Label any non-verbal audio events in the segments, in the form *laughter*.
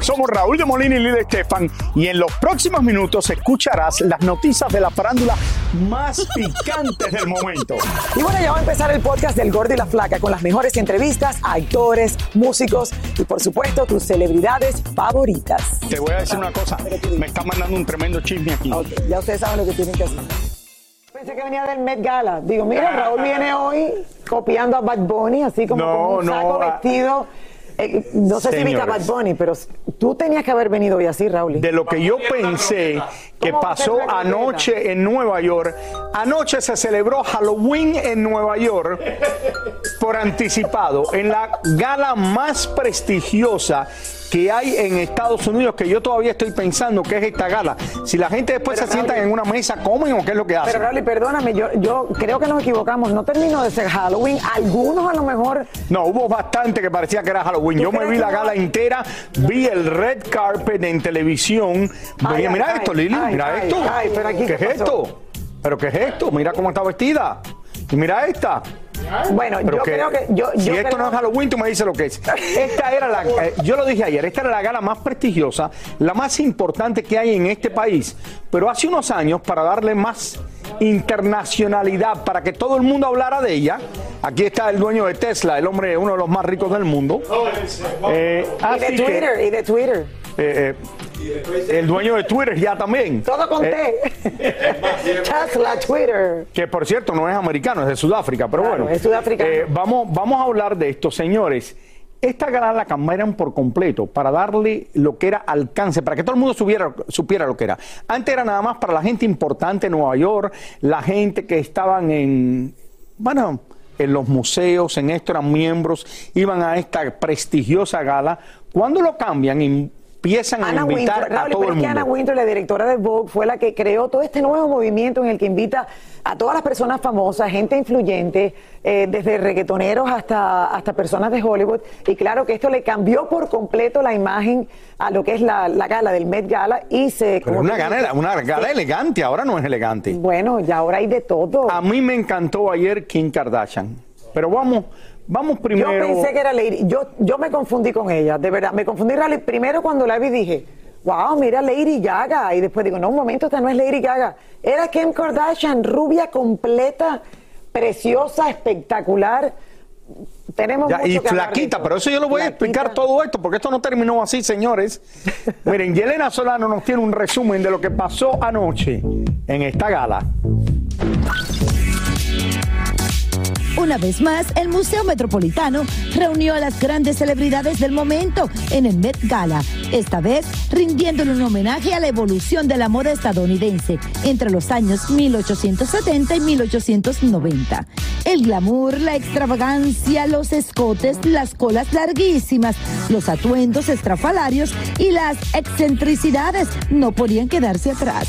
Somos Raúl de Molina y Lidia Estefan y en los próximos minutos escucharás las noticias de la farándula más *laughs* picantes del momento. Y bueno, ya va a empezar el podcast del Gordi y la Flaca con las mejores entrevistas a actores, músicos y por supuesto tus celebridades favoritas. Te voy a decir una cosa, me está mandando un tremendo chisme aquí. Ya ustedes saben lo que tienen que hacer. Pensé que venía del Met Gala. Digo, mira, Raúl viene hoy copiando a Bad Bunny, así como No, con un saco ah. vestido. Eh, no sé si viste a Bad. Bunny, pero tú tenías que haber venido hoy así, Raúl. De lo que yo pensé que ¿Cómo pasó anoche en Nueva York, anoche se celebró Halloween en Nueva York por anticipado, en la gala más prestigiosa que hay en Estados Unidos, que yo todavía estoy pensando que es esta gala. Si la gente después Pero, se sientan Raúl, en una mesa, comen o qué es lo que hacen. Pero Raúl, perdóname, yo, yo creo que nos equivocamos. No terminó de ser Halloween. Algunos a lo mejor No, hubo bastante que parecía que era Halloween. ¿Tú Yo me vi la no? gala entera, vi el red carpet en televisión. Ay, Oye, ay, mira ay, esto, Lili, mira esto. ay, pero aquí, ¿Qué ¿qué es esto? ¿Pero qué es esto? Mira cómo está vestida. Y mira esta. Bueno, Pero yo que- creo que. Yo, si yo esto creo- no es Halloween, tú me dices lo que es. Esta era la, *laughs* eh, yo lo dije ayer, esta era la gala más prestigiosa, la más importante que hay en este país. Pero hace unos años, para darle más internacionalidad, para que todo el mundo hablara de ella, aquí está el dueño de Tesla, el hombre, uno de los más ricos del mundo. Eh, Y de que, Twitter, y de Twitter. eh, eh, el dueño de Twitter ya también. Todo con Eh, T. *laughs* Tesla, Twitter. que por cierto no es americano, es de Sudáfrica, pero Claro, bueno. es sudafricano. eh, vamos, vamos a hablar de esto, señores. Esta gala la cambiaron por completo para darle lo que era alcance, para que todo el mundo supiera, supiera lo que era. Antes era nada más para la gente importante en Nueva York, la gente que estaban en, bueno, en los museos, en esto eran miembros, iban a esta prestigiosa gala. Cuando lo cambian, empiezan a Anna invitar Wintour, a Raúl, todo el la directora de Vogue, fue la que creó todo este nuevo movimiento en el que invita a todas las personas famosas, gente influyente, eh, desde reggaetoneros hasta, hasta personas de Hollywood. Y claro que esto le cambió por completo la imagen a lo que es la, la gala del Met Gala y se... Pero gala, una gala elegante, ahora no es elegante. Bueno, ya ahora hay de todo. A mí me encantó ayer Kim Kardashian. Pero vamos, vamos Yo primero. pensé que era Lady. Yo, yo me confundí con ella, de verdad. Me confundí Rally. primero cuando la vi dije, wow, mira Lady Gaga. Y después digo, no, un momento, esta no es Lady Gaga. Era Kim Kardashian, rubia completa, preciosa, espectacular. Tenemos Ya, mucho y que flaquita, pero eso yo lo voy a explicar todo esto, porque esto no terminó así, señores. *laughs* Miren, Yelena Solano nos tiene un resumen de lo que pasó anoche en esta gala. Una vez más, el Museo Metropolitano reunió a las grandes celebridades del momento en el Met Gala, esta vez rindiéndole un homenaje a la evolución de la moda estadounidense entre los años 1870 y 1890. El glamour, la extravagancia, los escotes, las colas larguísimas, los atuendos estrafalarios y las excentricidades no podían quedarse atrás.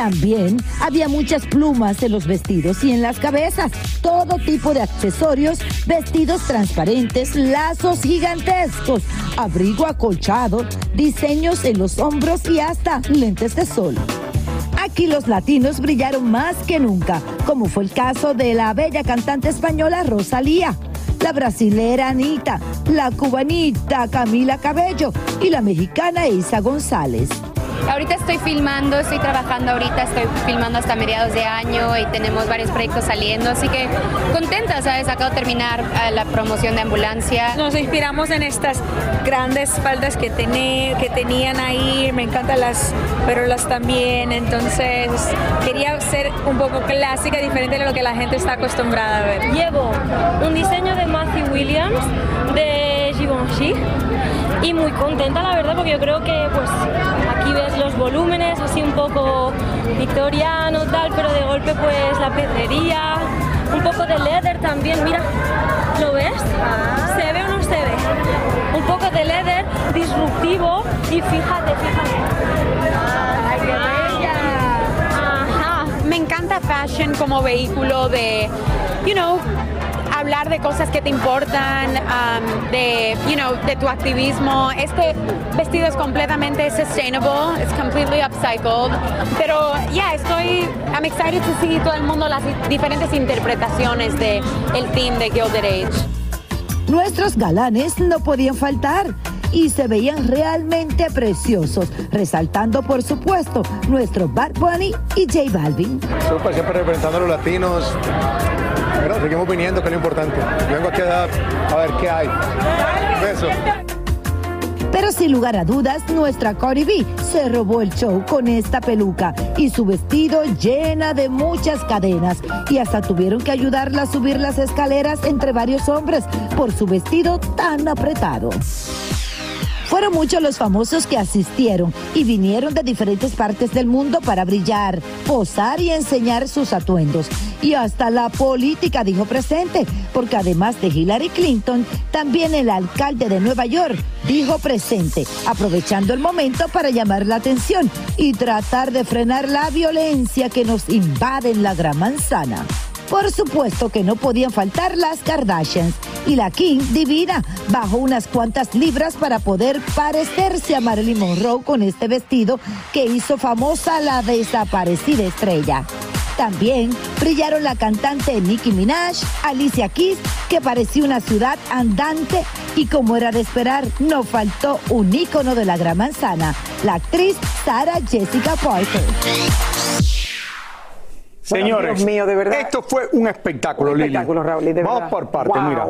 También había muchas plumas en los vestidos y en las cabezas, todo tipo de accesorios, vestidos transparentes, lazos gigantescos, abrigo acolchado, diseños en los hombros y hasta lentes de sol. Aquí los latinos brillaron más que nunca, como fue el caso de la bella cantante española Rosalía, la brasilera Anita, la cubanita Camila Cabello y la mexicana Isa González. Ahorita estoy filmando, estoy trabajando ahorita, estoy filmando hasta mediados de año y tenemos varios proyectos saliendo, así que contenta, ¿sabes? Acabo de terminar eh, la promoción de ambulancia. Nos inspiramos en estas grandes faldas que, tené, que tenían ahí, me encantan las perolas también, entonces quería ser un poco clásica, diferente de lo que la gente está acostumbrada a ver. Llevo un diseño de Matthew Williams de Givenchy y muy contenta la verdad porque yo creo que pues aquí ves los volúmenes así un poco victoriano tal pero de golpe pues la pedrería un poco de leather también mira ¿lo ves? ¿se ve o no se ve? un poco de leather disruptivo y fíjate fíjate. Me encanta fashion como vehículo de, you know, hablar de cosas que te importan, um, de, you know, de tu activismo. Este vestido es completamente sustainable, es completely upcycled, pero ya estoy, I'm excited to see todo el mundo las diferentes interpretaciones de el theme de Gilded Age. Nuestros galanes no podían faltar y se veían realmente preciosos, resaltando por supuesto nuestro Bad Bunny y J Balvin. Super, siempre representando a los latinos. Pero seguimos viniendo, que es lo importante. Vengo aquí a dar, a ver qué hay. Beso. Pero sin lugar a dudas, nuestra Cardi B se robó el show con esta peluca y su vestido llena de muchas cadenas. Y hasta tuvieron que ayudarla a subir las escaleras entre varios hombres por su vestido tan apretado. Fueron muchos los famosos que asistieron y vinieron de diferentes partes del mundo para brillar, posar y enseñar sus atuendos. Y hasta la política dijo presente, porque además de Hillary Clinton, también el alcalde de Nueva York dijo presente, aprovechando el momento para llamar la atención y tratar de frenar la violencia que nos invade en la Gran Manzana. Por supuesto que no podían faltar las Kardashians. Y la King, divina, bajó unas cuantas libras para poder parecerse a Marilyn Monroe con este vestido que hizo famosa la desaparecida estrella. También brillaron la cantante Nicki Minaj, Alicia Keys, que parecía una ciudad andante, y como era de esperar, no faltó un ícono de la Gran Manzana, la actriz Sarah Jessica Parker. Señores, Dios mío, de verdad. esto fue un espectáculo, Un Lili. espectáculo, Raúl, y de Vamos verdad. por partes, Wow. mira.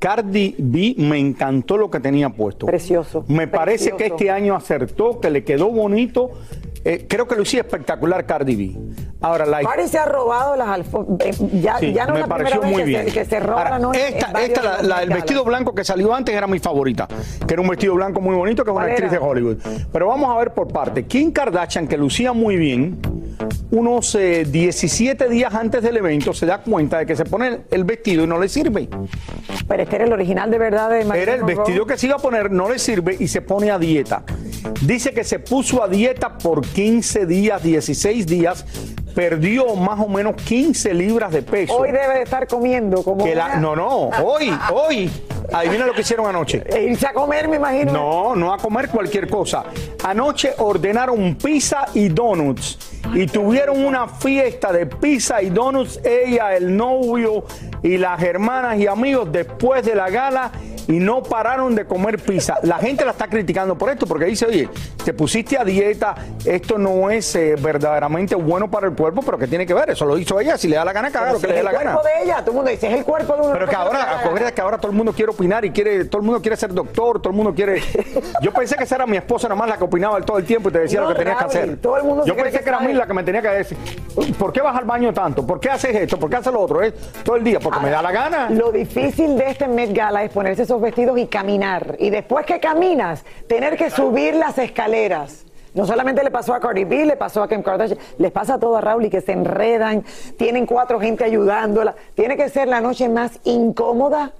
Cardi B me encantó lo que tenía puesto. Precioso, Me parece que este año acertó, que le quedó bonito. Eh, creo que lo hicía espectacular Cardi B. Ahora, la Cardi se ha robado las alfombras. Ya, Sí, ya no me es la pareció primera vez muy que bien. Se, que se roba Ahora, la noche. esta, esta, la- la- el vestido blanco que salió antes era mi favorita, que era un vestido blanco muy bonito, que es una ¿Cuál actriz era? de Hollywood. Pero vamos a ver por parte. Kim Kardashian, que lucía muy bien, unos eh, 17 días antes del evento se da cuenta de que se pone el vestido y no le sirve. Pero este era el original de verdad de Marilyn Era el Monroe. vestido que se iba a poner, no le sirve y se pone a dieta. Dice que se puso a dieta por 15 días, 16 días, perdió más o menos 15 libras de peso. Hoy debe de estar comiendo como. Que la- una- no, no, hoy, hoy. Adivina lo que hicieron anoche. *laughs* E irse a comer, me imagino. No, no a comer cualquier cosa. Anoche ordenaron pizza y donuts. Y tuvieron una fiesta de pizza y donuts, ella, el novio y las hermanas y amigos después de la gala y no pararon de comer pizza. La gente la está criticando por esto porque dice, oye, te pusiste a dieta, esto no es eh, verdaderamente bueno para el cuerpo, pero ¿qué tiene que ver? Eso lo hizo ella, si le da la gana, caga Pero lo que le es dé el la gana. cuerpo de ella, todo el mundo dice, es el cuerpo de uno. Pero que ahora, acuérdate que ahora todo el mundo quiere opinar y quiere, todo el mundo quiere ser doctor, todo el mundo quiere. Yo pensé que esa era mi esposa nada más la que opinaba todo el tiempo y te decía No, lo que tenías que hacer. todo el mundo Yo pensé que que era a mí la que me tenía que decir, ¿por qué vas al baño tanto? ¿Por qué haces esto? ¿Por qué haces lo otro? Es todo el día, porque me da la gana. Lo difícil de este Met Gala es ponerse esos vestidos y caminar. Y después que caminas, tener que subir las escaleras. No solamente le pasó a Cardi B, le pasó a Kim Kardashian, les pasa a toda Raúl y que se enredan, tienen cuatro gente ayudándola. Tiene que ser la noche más incómoda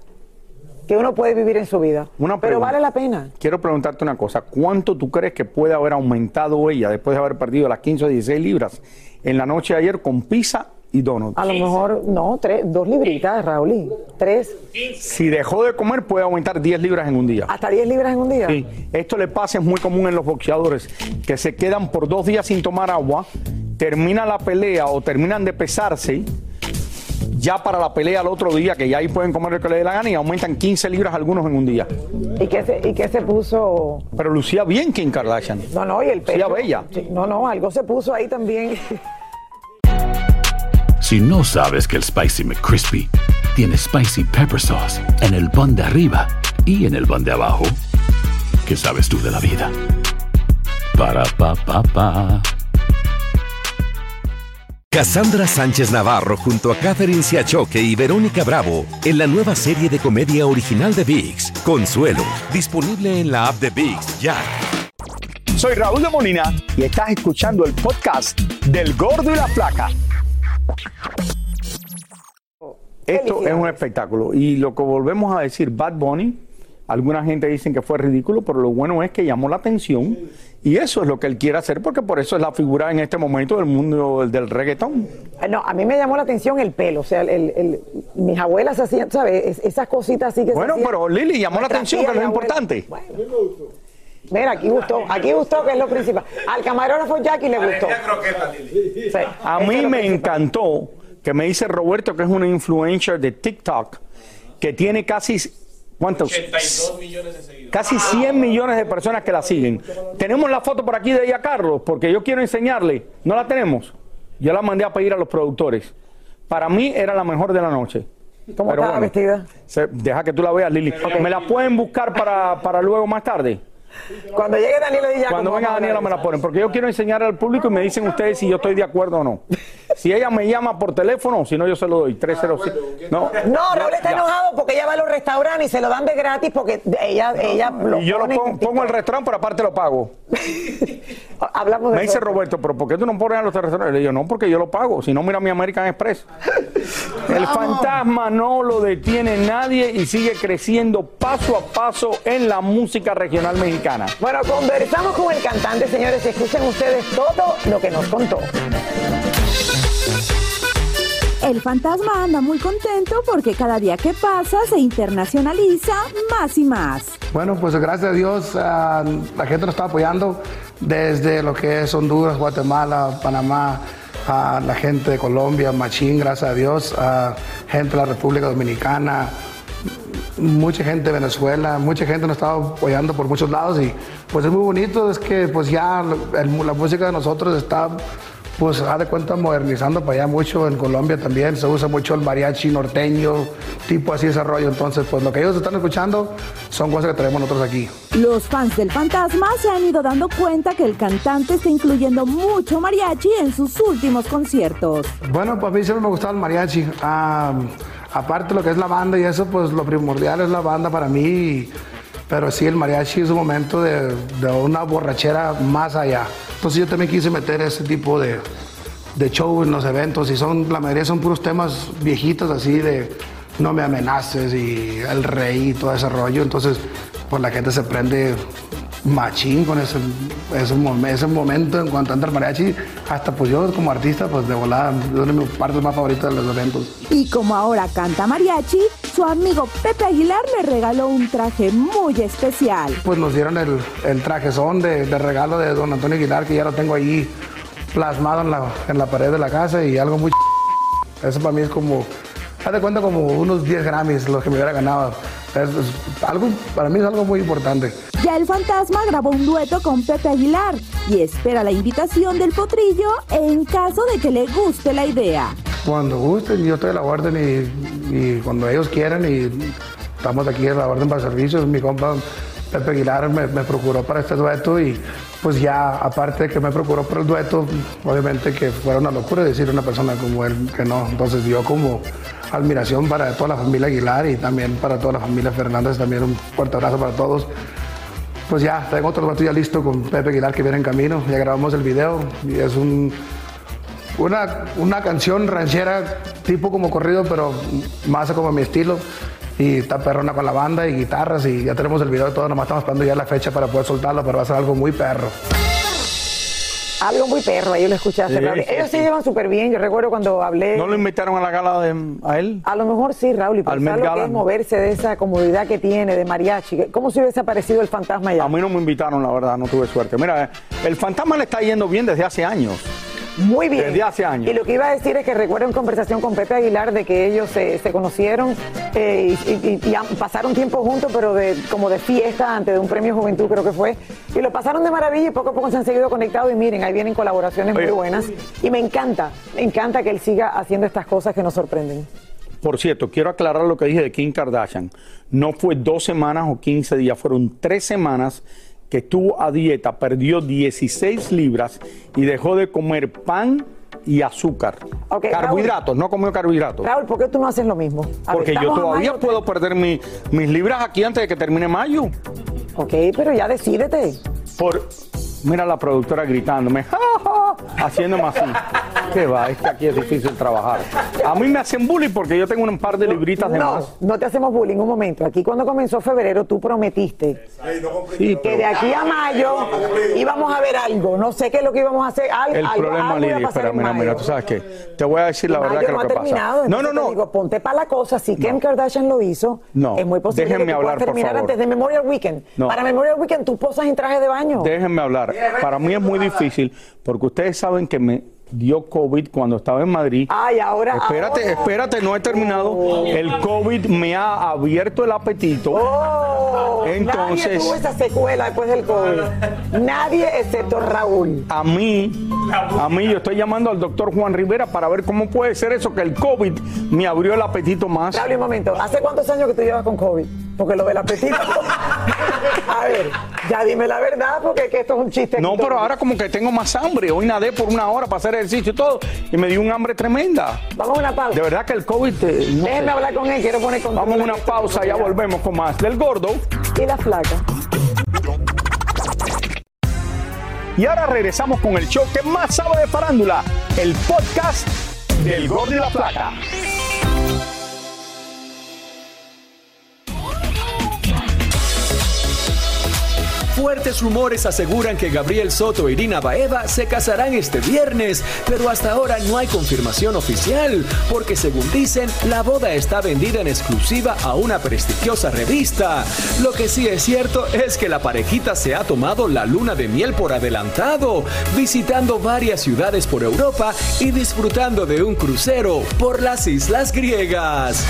que uno puede vivir en su vida. Una Pero vale la pena. Quiero preguntarte una cosa. ¿Cuánto tú crees que puede haber aumentado ella después de haber perdido las 15 o 16 libras en la noche de ayer con pizza y donuts? A lo mejor, no, tres, dos libritas, Raúl. Tres, Si dejó de comer, puede aumentar 10 libras en un día. hasta diez libras en un día. Sí, esto le pasa, es muy común en los boxeadores, que se quedan por dos días sin tomar agua, termina la pelea o terminan de pesarse, ya para la pelea al otro día, que ya ahí pueden comer lo que le dé la gana y aumentan 15 libras algunos en un día. ¿Y qué se, y qué se puso? Pero lucía bien Kim Kardashian. No, no, y el Lucía pecho. bella. Sí, no, no, algo se puso ahí también. *laughs* Si no sabes que el Spicy McCrispy tiene Spicy Pepper Sauce en el pan de arriba y en el pan de abajo, ¿qué sabes tú de la vida? Para, pa, pa, pa. Cassandra Sánchez Navarro junto a Catherine Siachoque y Verónica Bravo en la nueva serie de comedia original de VIX, Consuelo, disponible en la app de VIX ya. Soy Raúl de Molina y estás escuchando el podcast del Gordo y la Flaca. Esto es un espectáculo y lo que volvemos a decir, Bad Bunny, alguna gente dicen que fue ridículo, pero lo bueno es que llamó la atención y eso es lo que él quiere hacer porque por eso es la figura en este momento del mundo del, reggaetón. Eh, No, a mí me llamó la atención el pelo. O sea, el, mis abuelas hacían, ¿sabes? Es- esas cositas así que se Bueno, hacían. pero Lili llamó la atención, que es lo y abuela. Mira, aquí gustó, aquí gustó, que es lo principal. Al camarógrafo Jackie le gustó. Sí, A mí me encantó que me dice Roberto que es una influencer de TikTok que tiene casi ¿cuántos? Casi 100 millones de personas que la siguen. Tenemos la foto por aquí de ella, Carlos, porque yo quiero enseñarle. No la tenemos. Yo la mandé a pedir a los productores. Para mí era la mejor de la noche. ¿Cómo estaba vestida? se- deja que tú la veas, Lili. ¿Me la pueden buscar para, para luego más tarde? Cuando llegue Daniela Di Giacomo, Cuando venga Daniela me la ponen, porque yo quiero enseñar al público y me dicen ustedes si yo estoy de acuerdo o no. Si ella me llama por teléfono, si no yo se lo doy. 305. No, de eso. No, Raúl está Ya. enojado porque ella va a los restaurantes y se lo dan de gratis porque ella, ella lo Y yo lo pongo, pongo el restaurante, pero aparte lo pago. *laughs* Hablamos de Me dice eso. Roberto, pero ¿por qué tú no pones a los restaurantes? Le digo, no, porque yo lo pago. Si no, mira mi American Express. *laughs* El fantasma no lo detiene nadie y sigue creciendo paso a paso en la música regional mexicana. Bueno, conversamos con el cantante, señores. Escuchen ustedes todo lo que nos contó. El fantasma anda muy contento porque cada día que pasa se internacionaliza más y más. Bueno, pues gracias a Dios ah, la gente nos está apoyando desde lo que es Honduras, Guatemala, Panamá, a la gente de Colombia, Machín, gracias a Dios, a gente de la República Dominicana, mucha gente de Venezuela, mucha gente nos está apoyando por muchos lados y pues es muy bonito, es que pues ya la música de nosotros está pues haz de cuenta modernizando para allá mucho, en Colombia también se usa mucho el mariachi norteño, tipo así ese rollo, entonces pues lo que ellos están escuchando son cosas que tenemos nosotros aquí. Los fans del fantasma se han ido dando cuenta que el cantante está incluyendo mucho mariachi en sus últimos conciertos. Bueno, pues a mí siempre me gustaba el mariachi. Ah, aparte de lo que es la banda y eso, pues lo primordial es la banda para mí. Pero sí, el mariachi es un momento de, una borrachera más allá. Entonces yo también quise meter ese tipo de, de show en los eventos y son, la mayoría son puros temas viejitos así de no me amenaces y el rey y todo ese rollo. Entonces, pues la gente se prende machín con ese, ese, ese momento en cuanto entra el mariachi. Hasta pues yo como artista, pues de volada, es una de mis partes más favoritas de los eventos. Y como ahora canta mariachi, su amigo Pepe Aguilar le regaló un traje muy especial. Pues nos dieron el, el trajezón de, de regalo de don Antonio Aguilar, que ya lo tengo ahí plasmado en la, en la pared de la casa y algo muy ch- Eso para mí es como, haz de cuenta como unos 10 Grammys los que me hubiera ganado. Es- es algo, para mí es algo muy importante. Ya el fantasma grabó un dueto con Pepe Aguilar y espera la invitación del potrillo en caso de que le guste la idea. Cuando gusten, yo estoy a la orden y, y cuando ellos quieran y estamos aquí a la orden para servicios. Mi compa Pepe Aguilar me, me procuró para este dueto y pues ya aparte de que me procuró para el dueto, obviamente que fuera una locura decir a una persona como él que no. Entonces yo como admiración para toda la familia Aguilar y también para toda la familia Fernández, también un fuerte abrazo para todos. Pues ya, tengo otro dueto ya listo con Pepe Aguilar que viene en camino, ya grabamos el video y es un una, una canción ranchera tipo como corrido, pero más como mi estilo. Y está perrona con la banda y guitarras y ya tenemos el video y todo, nomás estamos esperando ya la fecha para poder soltarlo, pero va a ser algo muy perro. Algo muy perro, ahí lo escuchaste. Sí, Raúl. sí, Ellos se llevan súper bien. Yo recuerdo cuando hablé. ¿No lo invitaron a la gala de, a él? A lo mejor sí, Raúl, y pensar lo que es moverse de esa comodidad que tiene de mariachi. ¿Cómo se hubiese aparecido el fantasma allá? A mí no me invitaron, la verdad, no tuve suerte. Mira, el fantasma le está yendo bien desde hace años. Muy bien. Desde hace años. Y lo que iba a decir es que recuerdo en conversación con Pepe Aguilar de que ellos se, se conocieron eh, y, y- y han- pasaron tiempo juntos, pero de, como de fiesta antes de un premio Juventud creo que fue. Y lo pasaron de maravilla y poco a poco se han seguido conectados y miren, ahí vienen colaboraciones muy buenas. Y me encanta, me encanta que él siga haciendo estas cosas que nos sorprenden. Por cierto, quiero aclarar lo que dije de Kim Kardashian. No fue dos semanas o 15 días, fueron tres semanas que estuvo a dieta, perdió 16 libras y dejó de comer pan y azúcar. Carbohidratos, no comió carbohidratos. Raúl, ¿por qué tú no haces lo mismo? A ver, Porque yo todavía puedo perder mi- mis libras aquí antes de que termine mayo. Ok, pero ya decídete. Por, mira la productora gritándome, "Ja, ja", haciéndome así. ¿Qué va? Es que aquí es difícil trabajar. A mí me hacen bullying porque yo tengo un par de libritas de No, más. no te hacemos bullying. Un momento. Aquí cuando comenzó febrero, tú prometiste Sí, que de aquí a mayo íbamos a ver algo. No sé qué es lo que íbamos a hacer. Al- El algo, problema, algo Lili, espera, mira, mira, tú sabes que te voy a decir la verdad que no lo que pasa. terminado. No, entonces no, te no. Digo, ponte para la cosa. Si Kim Kardashian lo hizo, No, es muy posible déjenme que tú hablar, puedas por terminar favor. antes de Memorial Weekend. No. Para Memorial Weekend tú posas en traje de baño. Déjenme hablar. Para mí es muy difícil porque ustedes saben que me dio COVID cuando estaba en Madrid. Ay, ahora. Espérate, ahora. espérate, no he terminado. El COVID me ha abierto el apetito. Oh, Nadie Entonces, tuvo esa secuela después del COVID. Nadie excepto Raúl. a mí, a mí yo estoy llamando al doctor Juan Rivera para ver cómo puede ser eso que el COVID me abrió el apetito más. Raúl, un momento. ¿Hace cuántos años que tú llevas con COVID? Porque lo del apetito. *laughs* A ver, ya dime la verdad, porque que esto es un chiste. No, pero ahora como que tengo más hambre. Hoy nadé por una hora para hacer ejercicio y todo. Y me dio un hambre tremenda. Vamos a una pausa. De verdad que el COVID... eh, no Déjenme sé. hablar con él, quiero poner con Vamos a una pausa, ya volvemos con más del gordo. Y la flaca. Y ahora regresamos con el show que más sabe de farándula, el podcast del gordo y la flaca. Fuertes rumores aseguran que Gabriel Soto e Irina Baeva se casarán este viernes, pero hasta ahora no hay confirmación oficial, porque según dicen, la boda está vendida en exclusiva a una prestigiosa revista. Lo que sí es cierto es que la parejita se ha tomado la luna de miel por adelantado, visitando varias ciudades por Europa y disfrutando de un crucero por las islas griegas.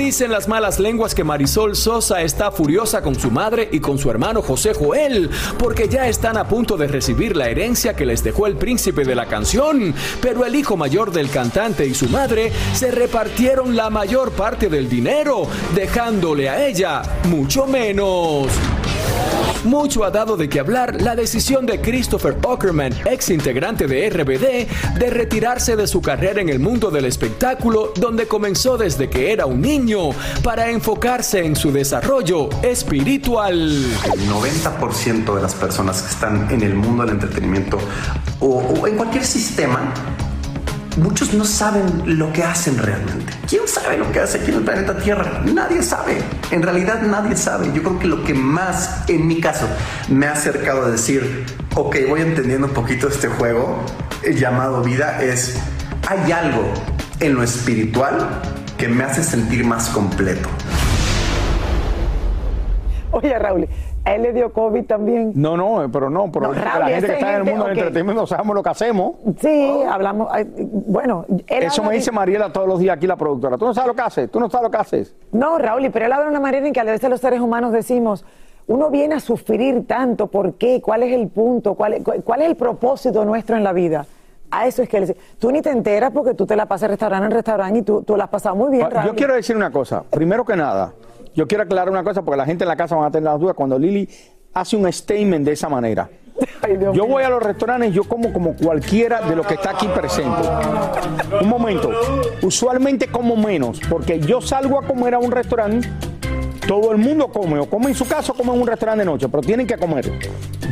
Dicen las malas lenguas que Marisol Sosa está furiosa con su madre y con su hermano José Joel, porque ya están a punto de recibir la herencia que les dejó el príncipe de la canción, pero el hijo mayor del cantante y su madre se repartieron la mayor parte del dinero, dejándole a ella mucho menos. Mucho ha dado de qué hablar la decisión de Christopher Ockerman, ex integrante de RBD, de retirarse de su carrera en el mundo del espectáculo, donde comenzó desde que era un niño, para enfocarse en su desarrollo espiritual. El 90% de las personas que están en el mundo del entretenimiento o, o en cualquier sistema, muchos no saben lo que hacen realmente. ¿Quién sabe lo que hace aquí en el planeta Tierra? Nadie sabe. En realidad nadie sabe. Yo creo que lo que más, en mi caso, me ha acercado a decir, ok, voy entendiendo un poquito este juego eh, llamado vida es, hay algo en lo espiritual que me hace sentir más completo. Oye, Raúl, a él le dio COVID también. No, no, pero no, pero No, la gente que está en el mundo del entretenimiento sabemos lo que hacemos. Sí, hablamos. Bueno, él Eso me de- dice Mariela todos los días aquí la productora. Tú no sabes lo que haces, tú no sabes lo que haces. No, Raúl, pero él habla de una manera en que a veces los seres humanos decimos, uno viene a sufrir tanto, ¿por qué? ¿Cuál es el punto? ¿Cuál es, cuál es el propósito nuestro en la vida? A eso es que él dice, tú ni te enteras porque tú te la pasas restaurante en restaurante y tú, tú la has pasado muy bien, Yo quiero decir una cosa. Primero que nada, yo quiero aclarar una cosa porque la gente en la casa van a tener las dudas cuando Lili hace un statement de esa manera. *laughs* Yo voy a los restaurantes, yo como como cualquiera de los que está aquí presente. Un momento. Usualmente como menos, porque yo salgo a comer a un restaurante, todo el mundo come, o come en su casa o come en un restaurante de noche, pero tienen que comer.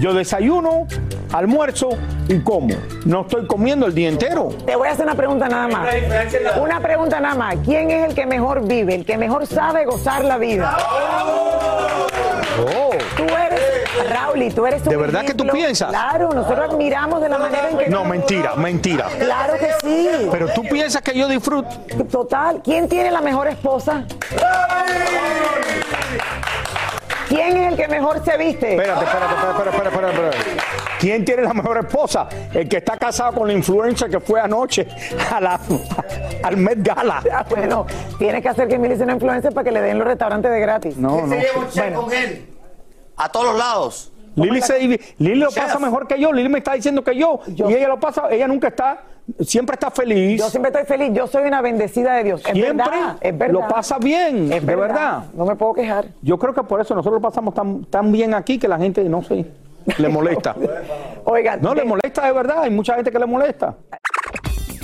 Yo desayuno, almuerzo y como. No estoy comiendo el día entero. Te voy a hacer una pregunta nada más. Una pregunta nada más. ¿Quién es el que mejor vive, el que mejor sabe gozar la vida? Oh. Tú eres, Raúl, y tú eres un ¿De verdad que tú ejemplo. piensas? Claro, nosotros admiramos de la manera en que... No, mentira, mentira. Claro que sí. Pero tú piensas que yo disfruto. Total. ¿Quién tiene la mejor esposa? ¿Quién ¿Quién es el que mejor se viste? Espérate, espérate, espérate, espérate, espérate, espérate. ¿Quién tiene la mejor esposa? El que está casado con la influencer que fue anoche a la, al Met Gala. Ah, bueno, tienes que hacer que Emily sea una influencer para que le den los restaurantes de gratis. No, no. Bueno, con él. A todos los lados. Lili, se Lili lo pasa mejor que yo. Lili me está diciendo que yo. Y ella lo pasa, ella nunca está, siempre está feliz. yo siempre estoy feliz. Yo soy una bendecida de Dios. Es Siempre verdad, es verdad. lo pasa bien, Es de verdad. No me puedo quejar. Yo creo que por eso nosotros lo pasamos tan, tan bien aquí que la gente, no sé, le molesta. *laughs* Oigan, No, le molesta de verdad. Hay mucha gente que le molesta.